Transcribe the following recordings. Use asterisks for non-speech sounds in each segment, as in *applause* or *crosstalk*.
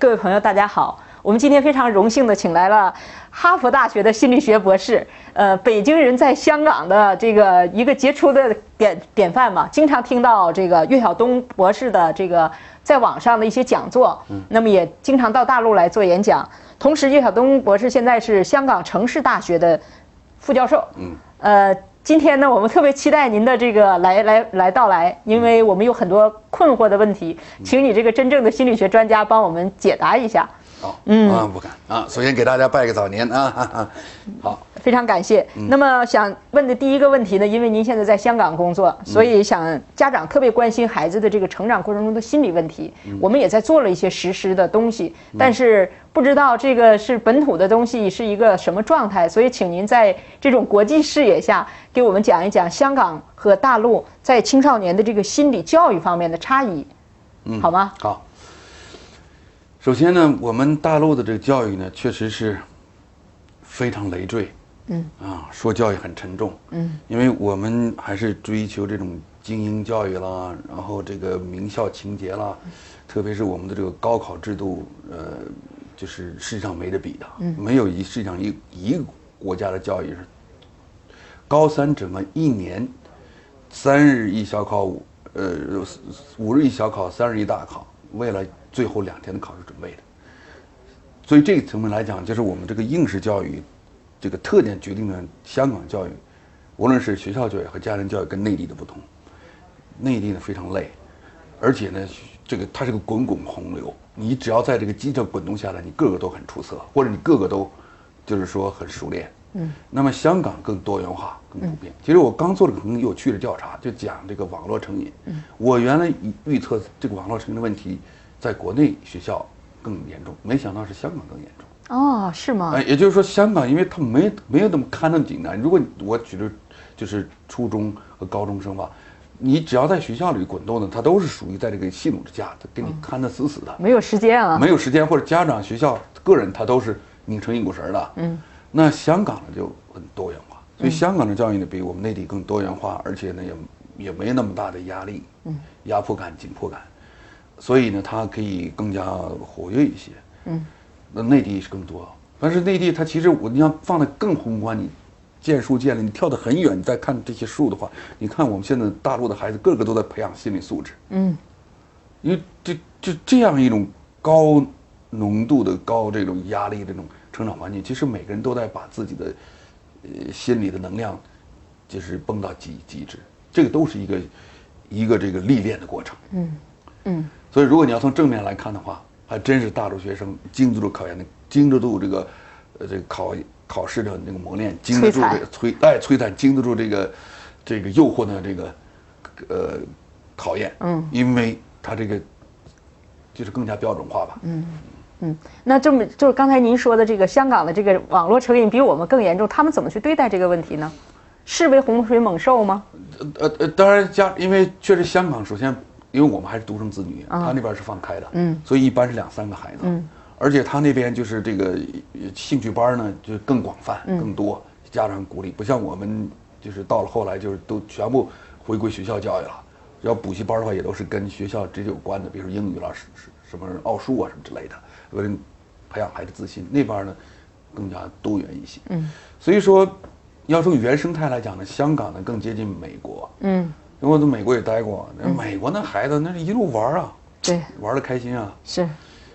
各位朋友，大家好。我们今天非常荣幸的请来了哈佛大学的心理学博士，呃，北京人在香港的这个一个杰出的典典范嘛，经常听到这个岳晓东博士的这个在网上的一些讲座，那么也经常到大陆来做演讲。同时，岳晓东博士现在是香港城市大学的副教授。嗯，呃，今天呢，我们特别期待您的这个来来来到来，因为我们有很多困惑的问题，请你这个真正的心理学专家帮我们解答一下。好，嗯啊，不敢啊。首先给大家拜个早年啊，*laughs* 好，非常感谢。那么想问的第一个问题呢，因为您现在在香港工作，所以想家长特别关心孩子的这个成长过程中的心理问题。我们也在做了一些实施的东西，但是不知道这个是本土的东西是一个什么状态，所以请您在这种国际视野下给我们讲一讲香港和大陆在青少年的这个心理教育方面的差异，嗯，好吗？好。首先呢，我们大陆的这个教育呢，确实是非常累赘，嗯，啊，说教育很沉重，嗯，因为我们还是追求这种精英教育啦，然后这个名校情节啦，特别是我们的这个高考制度，呃，就是世界上没得比的，嗯，没有一世界上一一个国家的教育是高三整个一年三日一小考五呃五日一小考三日一大考，为了。最后两天的考试准备的，所以这个层面来讲，就是我们这个应试教育这个特点决定了香港教育，无论是学校教育和家庭教育跟内地的不同。内地呢非常累，而且呢，这个它是个滚滚洪流，你只要在这个基础滚动下来，你个个都很出色，或者你个个都就是说很熟练。嗯。那么香港更多元化、更普遍。其实我刚做了个很有趣的调查，就讲这个网络成瘾。嗯。我原来预预测这个网络成瘾的问题。在国内学校更严重，没想到是香港更严重。哦，是吗？哎，也就是说，香港因为它没没有那么看那么紧张。如果我举的，就是初中和高中生吧，你只要在学校里滚动的，他都是属于在这个系统之下，他给你看得死死的。没有时间啊。没有时间，或者家长、学校、个人，他都是拧成一股绳的。嗯。那香港呢就很多元化，所以香港的教育呢比我们内地更多元化，而且呢也也没那么大的压力，嗯，压迫感、紧迫感。所以呢，它可以更加活跃一些。嗯，那内地是更多，但是内地它其实我你要放的更宏观，你见树见了，你跳得很远，你再看这些树的话，你看我们现在大陆的孩子个个都在培养心理素质。嗯，因为这就这样一种高浓度的高这种压力这种成长环境，其实每个人都在把自己的呃心理的能量就是绷到极极致，这个都是一个一个这个历练的过程。嗯嗯。所以，如果你要从正面来看的话，还真是大陆学生经得住考验的，经得住这个，呃，这个考考试的那个磨练，经得住这个摧哎摧残，经得住这个这个诱惑的这个呃考验。嗯，因为他这个就是更加标准化吧。嗯嗯，那这么就是刚才您说的这个香港的这个网络成瘾比我们更严重，他们怎么去对待这个问题呢？视为洪水猛兽吗？呃呃，当然家，因为确实香港首先。因为我们还是独生子女，他那边是放开的，嗯，所以一般是两三个孩子，嗯，而且他那边就是这个兴趣班呢就更广泛、更多，家长鼓励，不像我们就是到了后来就是都全部回归学校教育了，要补习班的话也都是跟学校直接有关的，比如说英语啦、什什么奥数啊什么之类的，为了培养孩子自信。那边呢更加多元一些，嗯，所以说要从原生态来讲呢，香港呢更接近美国，嗯。因为我在美国也待过，那美国那孩子那是一路玩啊，对，玩的开心啊，是，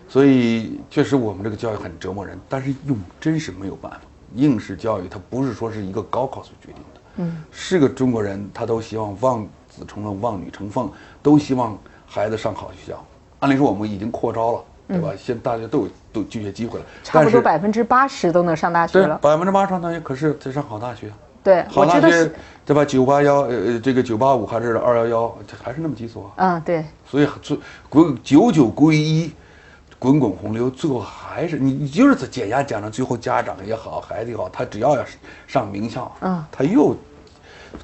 所以确实我们这个教育很折磨人，但是又真是没有办法。应试教育它不是说是一个高考所决定的，嗯，是个中国人他都希望望子成龙、望女成凤，都希望孩子上好学校。按理说我们已经扩招了，对吧？现在大家都有都就业机会了，差不多百分之八十都能上大学了，百分之八十上大学，可是得上好大学。对，好大学，对吧？九八幺，呃，这个九八五还是二幺幺，还是那么几所。嗯，对。所以，最滚九九归一，滚滚洪流，最后还是你，你就是减压减到最后，家长也好，孩子也好，他只要要上名校，嗯，他又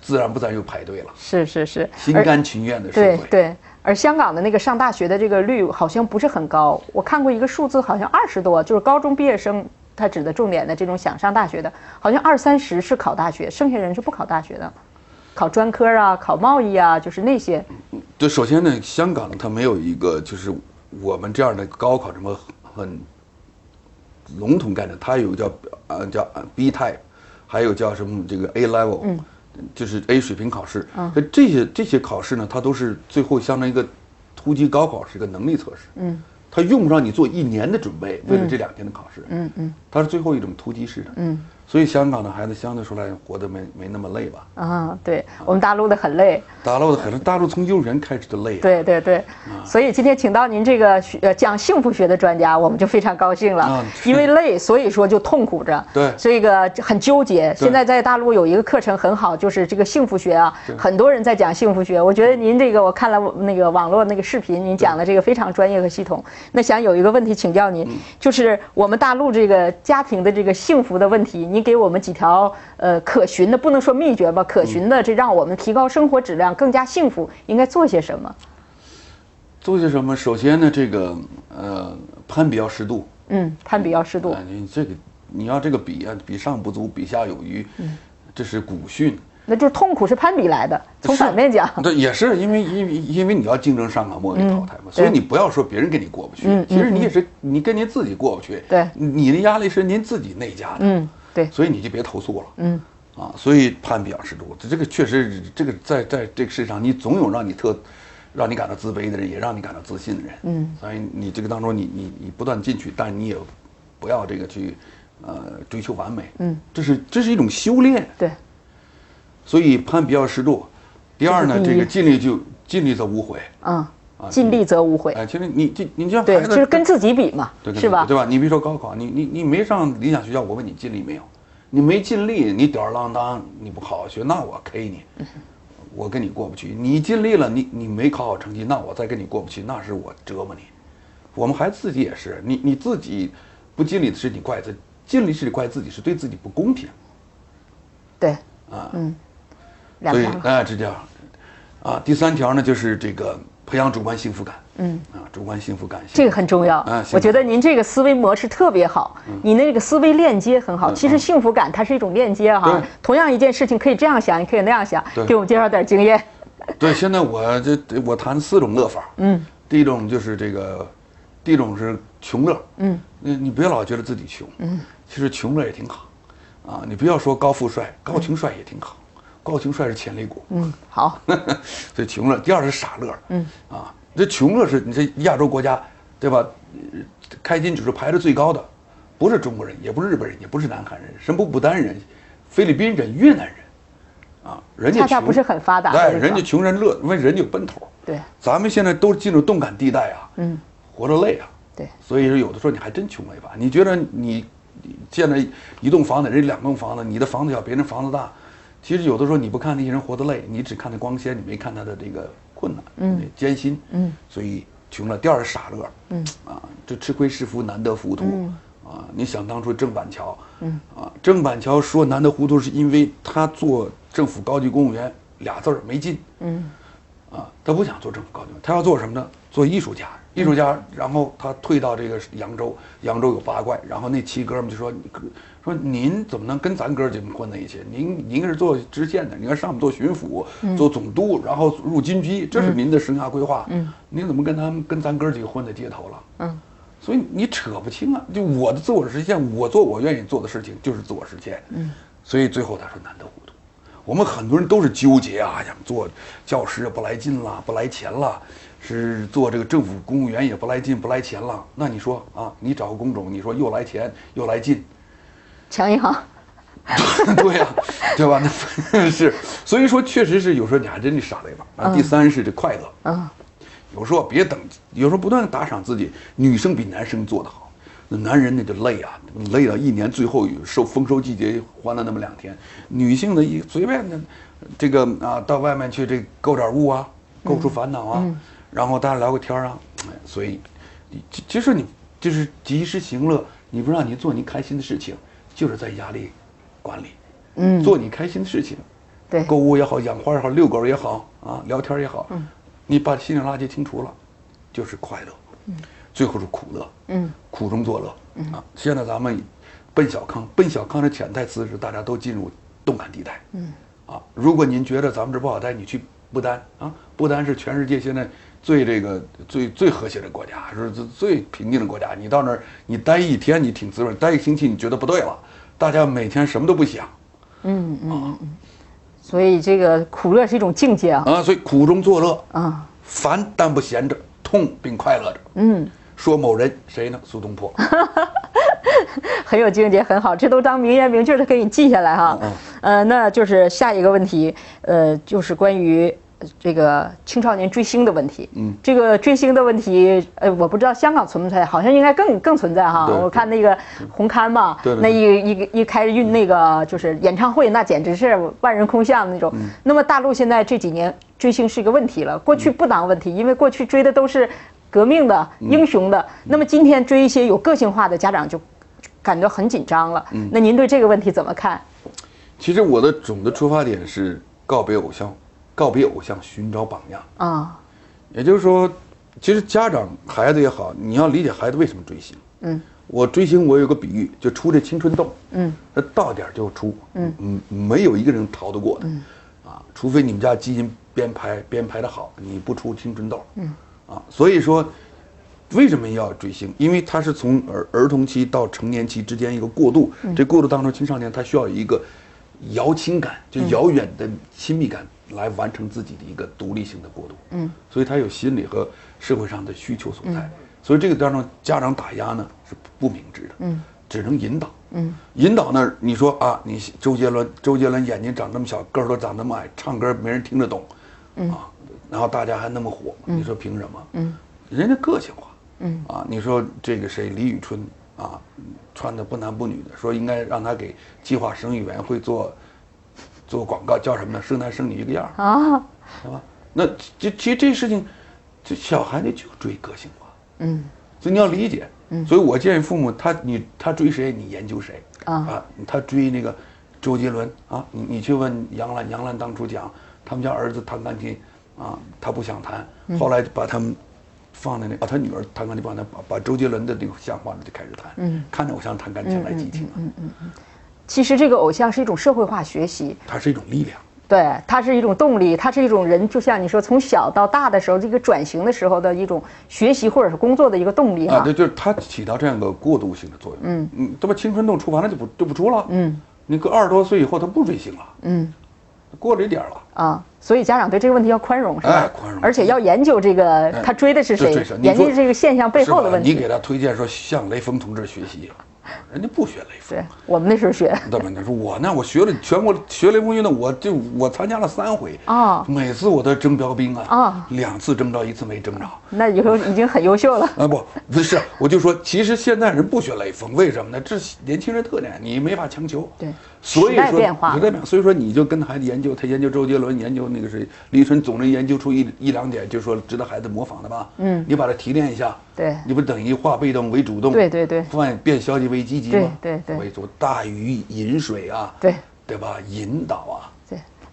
自然不然又排队了。是是是，心甘情愿的。对对。而香港的那个上大学的这个率好像不是很高，我看过一个数字，好像二十多，就是高中毕业生。他指的重点的这种想上大学的，好像二三十是考大学，剩下人是不考大学的，考专科啊，考贸易啊，就是那些。对，首先呢，香港它没有一个就是我们这样的高考什么很笼统概念，它有叫呃叫 B type，还有叫什么这个 A level，嗯，就是 A 水平考试。嗯，那这些这些考试呢，它都是最后相当于一个突击高考，是一个能力测试。嗯，它用不上你做一年的准备，为了这两天的考试。嗯嗯，它是最后一种突击式的。嗯。所以香港的孩子相对说来活得没没那么累吧？啊，对我们大陆的很累，大陆的很累，大陆从幼儿园开始就累。对对对，所以今天请到您这个呃讲幸福学的专家，我们就非常高兴了。因为累，所以说就痛苦着。对，这个很纠结。现在在大陆有一个课程很好，就是这个幸福学啊，很多人在讲幸福学。我觉得您这个我看了那个网络那个视频，您讲的这个非常专业和系统。那想有一个问题请教您，就是我们大陆这个家庭的这个幸福的问题，您给我们几条。呃，可循的不能说秘诀吧，可循的这让我们提高生活质量，更加幸福，应该做些什么？做些什么？首先呢，这个呃，攀比要适度。嗯，攀比要适度。你这个你要这个比啊，比上不足，比下有余。嗯，这是古训。那就是痛苦是攀比来的。从反面讲，对，也是因为因为因为你要竞争上岗，莫被淘汰嘛。所以你不要说别人跟你过不去，其实你也是你跟您自己过不去。对，你的压力是您自己内加的。嗯。对，所以你就别投诉了。嗯，啊，所以攀比要适度。这这个确实，这个在在这个世上，你总有让你特，让你感到自卑的人，也让你感到自信的人。嗯，所以你这个当中，你你你不断进取，但你也不要这个去，呃，追求完美。嗯，这是这是一种修炼。对，所以攀比要适度。第二呢，这个尽力就尽力则无悔。啊。啊，尽力则无悔。哎，其实你这你这样对，就是跟自己比嘛，是吧？对吧？你比如说高考，你你你没上理想学校，我问你尽力没有？你没尽力，你吊儿郎当，你不好好学，那我 K 你，我跟你过不去。你尽力了，你你没考好成绩，那我再跟你过不去，那是我折磨你。我们孩子自己也是，你你自己不尽力的是你怪自，尽力是怪自己，是对自己不公平。对，啊，嗯，所以哎，这叫啊，第三条呢，就是这个。培养主观幸福感，嗯啊，主观幸福感，这个很重要。嗯，我觉得您这个思维模式特别好，嗯你那个思维链接很好。其实幸福感它是一种链接哈，同样一件事情可以这样想，也可以那样想。给我们介绍点经验。对，现在我这我谈四种乐法。嗯，第一种就是这个，第一种是穷乐。嗯，你你别老觉得自己穷。嗯，其实穷乐也挺好，啊，你不要说高富帅，高穷帅也挺好。高穷帅是潜力股，嗯，好，*laughs* 所以穷乐。第二是傻乐，嗯，啊，这穷乐是你这亚洲国家，对吧？开金指数排的最高的，不是中国人，也不是日本人，也不是南韩人，什么不丹人、菲律宾人、越南人，啊，人家恰恰不是很发达，对，人家穷人乐，因为人家有奔头，对，咱们现在都进入动感地带啊，嗯，活着累啊，对，所以说有的时候你还真穷了一把，你觉得你建了一栋房子，人家两栋房子，你的房子小，别人房子大。其实有的时候你不看那些人活得累，你只看他光鲜，你没看他的这个困难、嗯，艰辛，嗯，所以穷了。第二是傻乐，嗯，啊，这吃亏是福难得糊涂，啊，你想当初郑板桥，嗯，啊，郑板桥说难得糊涂是因为他做政府高级公务员俩字儿没劲，嗯，啊，他不想做政府高级，他要做什么呢？做艺术家。艺术家，然后他退到这个扬州，扬州有八怪，然后那七哥们就说：“说您怎么能跟咱哥几个混在一起？您您是做知县的，你看上面做巡抚，做总督，然后入军机，这是您的生涯规划。嗯，您怎么跟他们跟咱哥几个混在街头了？嗯，所以你扯不清啊。就我的自我实现，我做我愿意做的事情，就是自我实现。嗯，所以最后他说难得糊涂。我们很多人都是纠结啊，想做教师不来劲了，不来钱了。”是做这个政府公务员也不来劲不来钱了，那你说啊，你找个工种，你说又来钱又来劲，抢银行，*laughs* 对呀，对吧？那 *laughs* 是，所以说确实是有时候你还真得傻了一把啊。第三是这快乐，嗯，有时候别等，有时候不断打赏自己。女生比男生做得好，那男人那就累啊，累到一年最后收丰收季节欢了那么两天。女性的一随便的，这个啊，到外面去这购点物啊，购出烦恼啊。然后大家聊个天儿啊，所以，其实你就是及时行乐，你不让你做你开心的事情，就是在压力管理。嗯，做你开心的事情，对，购物也好，养花也好，遛狗也好，啊，聊天也好，嗯，你把心理垃圾清除了，就是快乐。嗯，最后是苦乐。嗯，苦中作乐。嗯啊，现在咱们奔小康，奔小康的潜台词是大家都进入动感地带。嗯，啊，如果您觉得咱们这不好待，你去不丹啊，不丹是全世界现在。最这个最最和谐的国家，是最最平静的国家。你到那儿，你待一天你挺滋润，待一星期你觉得不对了，大家每天什么都不想嗯嗯嗯嗯，所以这个苦乐是一种境界啊。啊，所以苦中作乐，啊，烦但不闲着，痛并快乐着。嗯，说某人谁呢？苏东坡。*laughs* 很有境界，很好，这都当名言名句的给你记下来哈。嗯呃，那就是下一个问题，呃，就是关于呃这个青少年追星的问题。嗯，这个追星的问题，呃，我不知道香港存不存在，好像应该更更存在哈。我看那个红磡嘛，对对那一一一开运那个就是演唱会，那简直是万人空巷那种。嗯那么大陆现在这几年追星是一个问题了，过去不当问题，因为过去追的都是革命的嗯英雄的，那么今天追一些有个性化的家长就感觉很紧张了。嗯那您对这个问题怎么看？其实我的总的出发点是告别偶像，告别偶像，寻找榜样。啊，也就是说，其实家长孩子也好，你要理解孩子为什么追星。嗯，我追星，我有个比喻，就出这青春痘。嗯，那到点儿就出。嗯嗯，没有一个人逃得过的。嗯，啊，除非你们家基因编排编排的好，你不出青春痘。嗯，啊，所以说。为什么要追星？因为他是从儿儿童期到成年期之间一个过渡，这过渡当中，青少年他需要一个遥亲感，就遥远的亲密感，来完成自己的一个独立性的过渡。嗯，所以他有心理和社会上的需求所在。所以这个当中，家长打压呢是不明智的。嗯，只能引导。嗯，引导呢，你说啊，你周杰伦，周杰伦眼睛长这么小，个儿都长那么矮，唱歌没人听得懂，啊，然后大家还那么火，你说凭什么？嗯，人家个性化。嗯啊，你说这个谁李宇春啊，穿的不男不女的，说应该让他给计划生育委员会做做广告，叫什么呢？生男生女一个样儿，啊，对吧？那这其实这事情，这小孩子就追个性化，嗯。所以你要理解。嗯。所以我建议父母，他你他追谁，你研究谁啊。他追那个周杰伦啊，你你去问杨澜，杨澜当初讲他们家儿子弹钢琴啊，他不想弹，后来就把他们放在那啊，他女儿弹钢琴，把他把把周杰伦的那个像放着就开始弹，嗯，看着偶像弹钢琴来激情啊，其实这个偶像是一种社会化学习，它是一种力量。对，它是一种动力，它是一种人，就像你说，从小到大的时候，这个转型的时候的一种学习或者是工作的一个动力啊，哈对，。就是它起到这样一个过渡性的作用。嗯嗯，这不青春痘出完了就不就不出了。嗯，你个二十多岁以后他不追星了。嗯，过了一点儿了。啊，所以家长对这个问题要宽容，是吧？哎宽容而且要研究这个他追的是谁研究这个现象背后的问题。你给他推荐说向雷锋同志学习，人家不学雷锋对。我们那时候学，对吧？你说我呢，我学了全国学雷锋运动，我就我参加了三回哦每次我都征标兵啊，哦两次征着，一次没征着。那以后已经很优秀了。啊不不是，我就说，其实现在人不学雷锋，为什么呢？这是年轻人特点，你没法强求。对以说变化时代变化，所以说你就跟孩子研究，他研究周杰伦，研究那个谁，李宇春，总能研究出一一两点，就是说值得孩子模仿的吧。嗯，你把它提炼一下，对。你不等于化被动为主动，对对对。换变消极为积极吗？对对对。为主大于饮水啊，对。对吧？引导啊，对，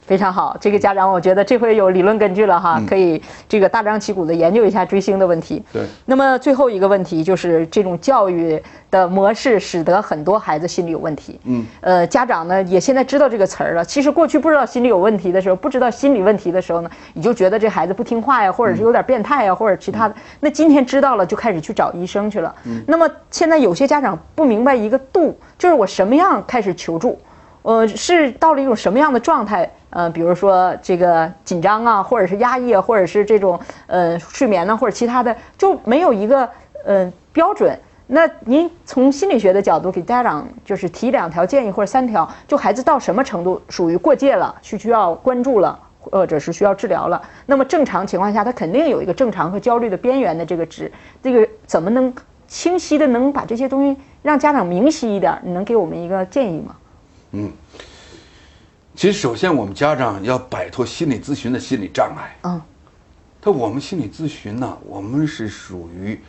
非常好。这个家长，我觉得这回有理论根据了哈，可以这个大张旗鼓的研究一下追星的问题。对那么最后一个问题就是，这种教育的模式使得很多孩子心理有问题。嗯，呃，家长呢也现在知道这个词儿了。其实过去不知道心理有问题的时候，不知道心理问题的时候呢，你就觉得这孩子不听话呀，或者是有点变态呀，或者其他的。那今天知道了，就开始去找医生去了。嗯那么现在有些家长不明白一个度，就是我什么样开始求助。呃，是到了一种什么样的状态？呃，比如说这个紧张啊，或者是压抑啊，或者是这种呃睡眠呢、或者其他的，就没有一个呃标准。那您从心理学的角度给家长就是提两条建议或者三条，就孩子到什么程度属于过界了，需需要关注了，或者是需要治疗了。那么正常情况下，他肯定有一个正常和焦虑的边缘的这个值，这个怎么能清晰的能把这些东西让家长明晰一点？你能给我们一个建议吗？嗯其实首先我们家长要摆脱心理咨询的心理障碍。嗯，他我们心理咨询呢，我们是属于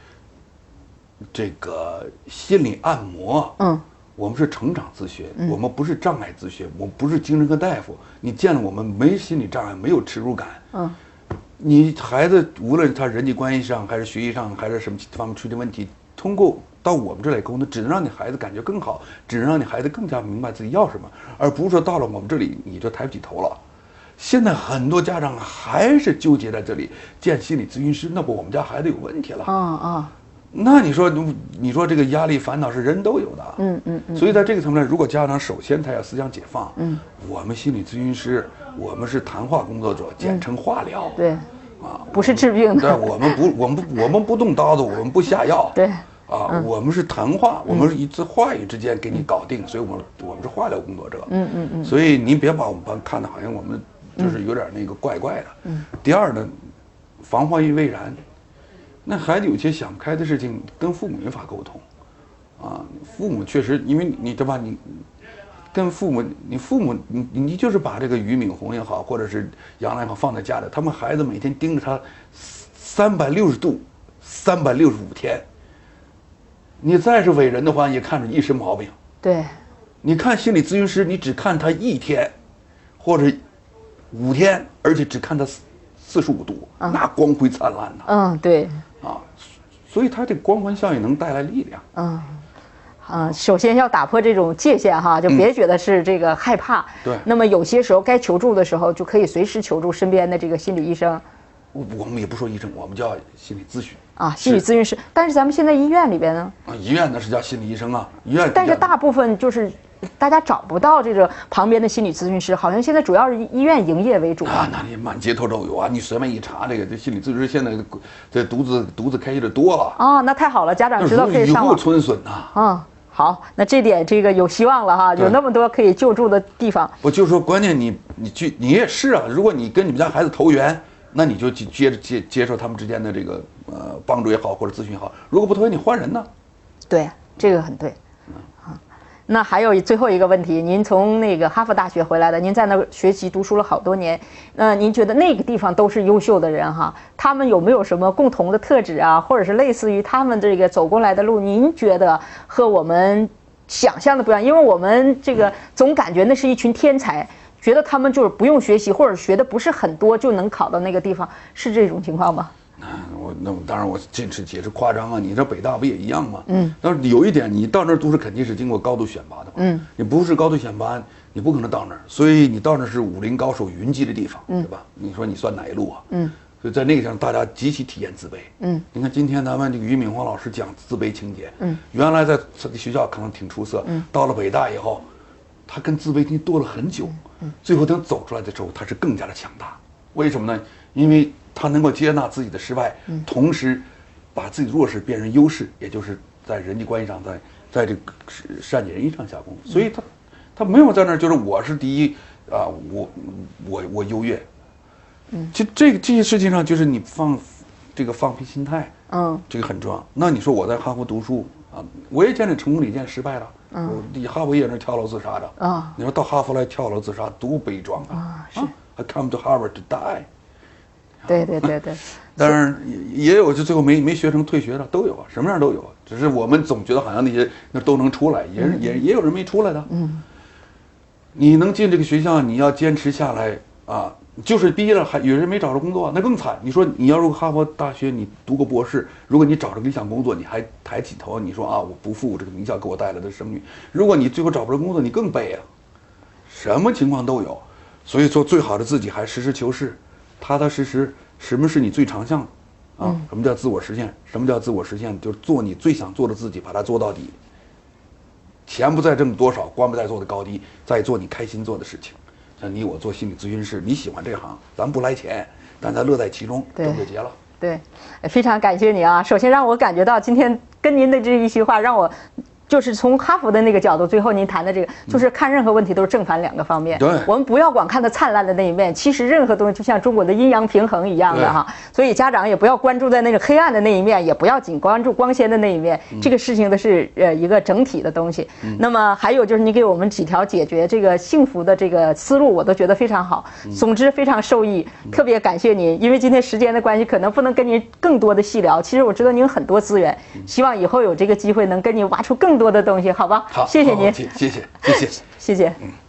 这个心理按摩。嗯，我们是成长咨询，我们不是障碍咨询，我们不是精神科大夫。你见了我们没心理障碍，没有耻辱感。嗯，你孩子无论他人际关系上，还是学习上，还是什么方面出现问题，通过到我们这来沟通，只能让你孩子感觉更好，只能让你孩子更加明白自己要什么，而不是说到了我们这里你就抬不起头了。现在很多家长还是纠结在这里，见心理咨询师，那不我们家孩子有问题了。啊啊，那你说，你你说这个压力烦恼是人都有的，嗯嗯嗯，所以在这个层面，如果家长首先他要思想解放，嗯，我们心理咨询师，我们是谈话工作者，简称话疗，对，啊，不是治病对，的，我们不，我们不，我们不动刀子，我们不下药，对，啊，我们是谈话，我们是一次话语之间给你搞定，所以我们我们是化疗工作者，嗯嗯嗯，所以您别把我们看的好像我们就是有点那个怪怪的。嗯。第二呢，防患于未然，那孩子有些想不开的事情跟父母没法沟通，啊，父母确实因为你对吧你。跟父母，你父母，你你就是把这个俞敏洪也好，或者是杨澜也好放在家里，他们孩子每天盯着他，三百六十度，三百六十五天。你再是伟人的话，也看着一身毛病。对，你看心理咨询师，你只看他一天，或者五天，而且只看他四四十五度，那光辉灿烂呐嗯对，啊！所以他这光环效应能带来力量。嗯。嗯，首先要打破这种界限哈，就别觉得是这个害怕。对那么有些时候该求助的时候，就可以随时求助身边的这个心理医生我我们也不说医生，我们叫心理咨询啊，心理咨询师。但是咱们现在医院里边呢，啊。医院那是叫心理医生啊，医院。但是大部分就是大家找不到这个旁边的心理咨询师，好像现在主要是医院营业为主啊，那里满街头都有啊！你随便一查，这个这心理咨询师现在这独自独自开业的多了，啊，那太好了，家长知道可以上网。春笋呐。啊，好，那这点这个有希望了哈，有那么多可以救助的地方。我就说，关键你你去你也是啊，如果你跟你们家孩子投缘，那你就接接着接接受他们之间的这个呃帮助也好，或者咨询也好。如果不投缘，你换人呢？对，这个很对。那还有最后一个问题，您从那个哈佛大学回来的，您在那儿学习读书了好多年，那您觉得那个地方都是优秀的人哈？他们有没有什么共同的特质啊，或者是类似于他们这个走过来的路，您觉得和我们想象的不一样？因为我们这个总感觉那是一群天才。觉得他们就是不用学习，或者学的不是很多就能考到那个地方，是这种情况吗？*laughs* 我那我当然我这是解释夸张啊，你这北大不也一样吗？嗯，但是有一点，你到那儿读书肯定是经过高度选拔的嘛。嗯，你不是高度选拔，你不可能到那儿，所以你到那儿是武林高手云集的地方，对吧？你说你算哪一路啊？嗯，所以在那个上，大家极其体验自卑。嗯，你看今天咱们这个俞敏洪老师讲自卑情节，嗯，原来在这个学校可能挺出色，嗯，到了北大以后，他跟自卑心斗了很久，嗯，最后等走出来的时候，他是更加的强大。为什么呢？因为他能够接纳自己的失败，同时把自己弱势变成优势，也就是在人际关系上，在在这个善解人意上下功夫。所以他他没有在那儿就是我是第一啊，我我我优越。嗯，其实这个这些事情上，就是你放这个放平心态，嗯，这个很重要。那你说我在哈佛读书啊，我也见着成功的，也见失败了。嗯，哈佛也是跳楼自杀的啊你说到哈佛来跳楼自杀，多悲壮啊！啊是，I come to Harvard to die。对对对对，*laughs* 当然也也有就最后没没学成退学的都有啊，什么样都有啊。只是我们总觉得好像那些那都能出来，也是也也有人没出来的。嗯，你能进这个学校，你要坚持下来啊。就是毕业了还有人没找着工作，那更惨。你说你要如果哈佛大学你读个博士，如果你找着理想工作，你还抬起头，你说啊我不负这个名校给我带来的声誉。如果你最后找不着工作，你更悲啊。什么情况都有，所以说最好的自己还实事求是，踏踏实实。什么是你最长项的？啊，什么叫自我实现？什么叫自我实现？就是做你最想做的自己，把它做到底。钱不在挣多少，官不在做的高低，在做你开心做的事情。像你我做心理咨询师，你喜欢这行，咱不来钱，但咱乐在其中，对挣就结了。对，呃非常感谢你啊！首先让我感觉到今天跟您的这一席话，让我就是从哈佛的那个角度，最后您谈的这个，就是看任何问题都是正反两个方面。对我们不要光看它灿烂的那一面，其实任何东西就像中国的阴阳平衡一样的哈。所以家长也不要关注在那个黑暗的那一面，也不要仅关注光鲜的那一面。这个事情的是呃一个整体的东西。那么还有就是你给我们几条解决这个幸福的这个思路，我都觉得非常好。总之非常受益，特别感谢您，因为今天时间的关系，可能不能跟您更多的细聊。其实我知道您有很多资源，希望以后有这个机会能跟您挖出更多的东西，好吧？好，谢谢您，谢谢谢谢谢谢。谢谢。*laughs*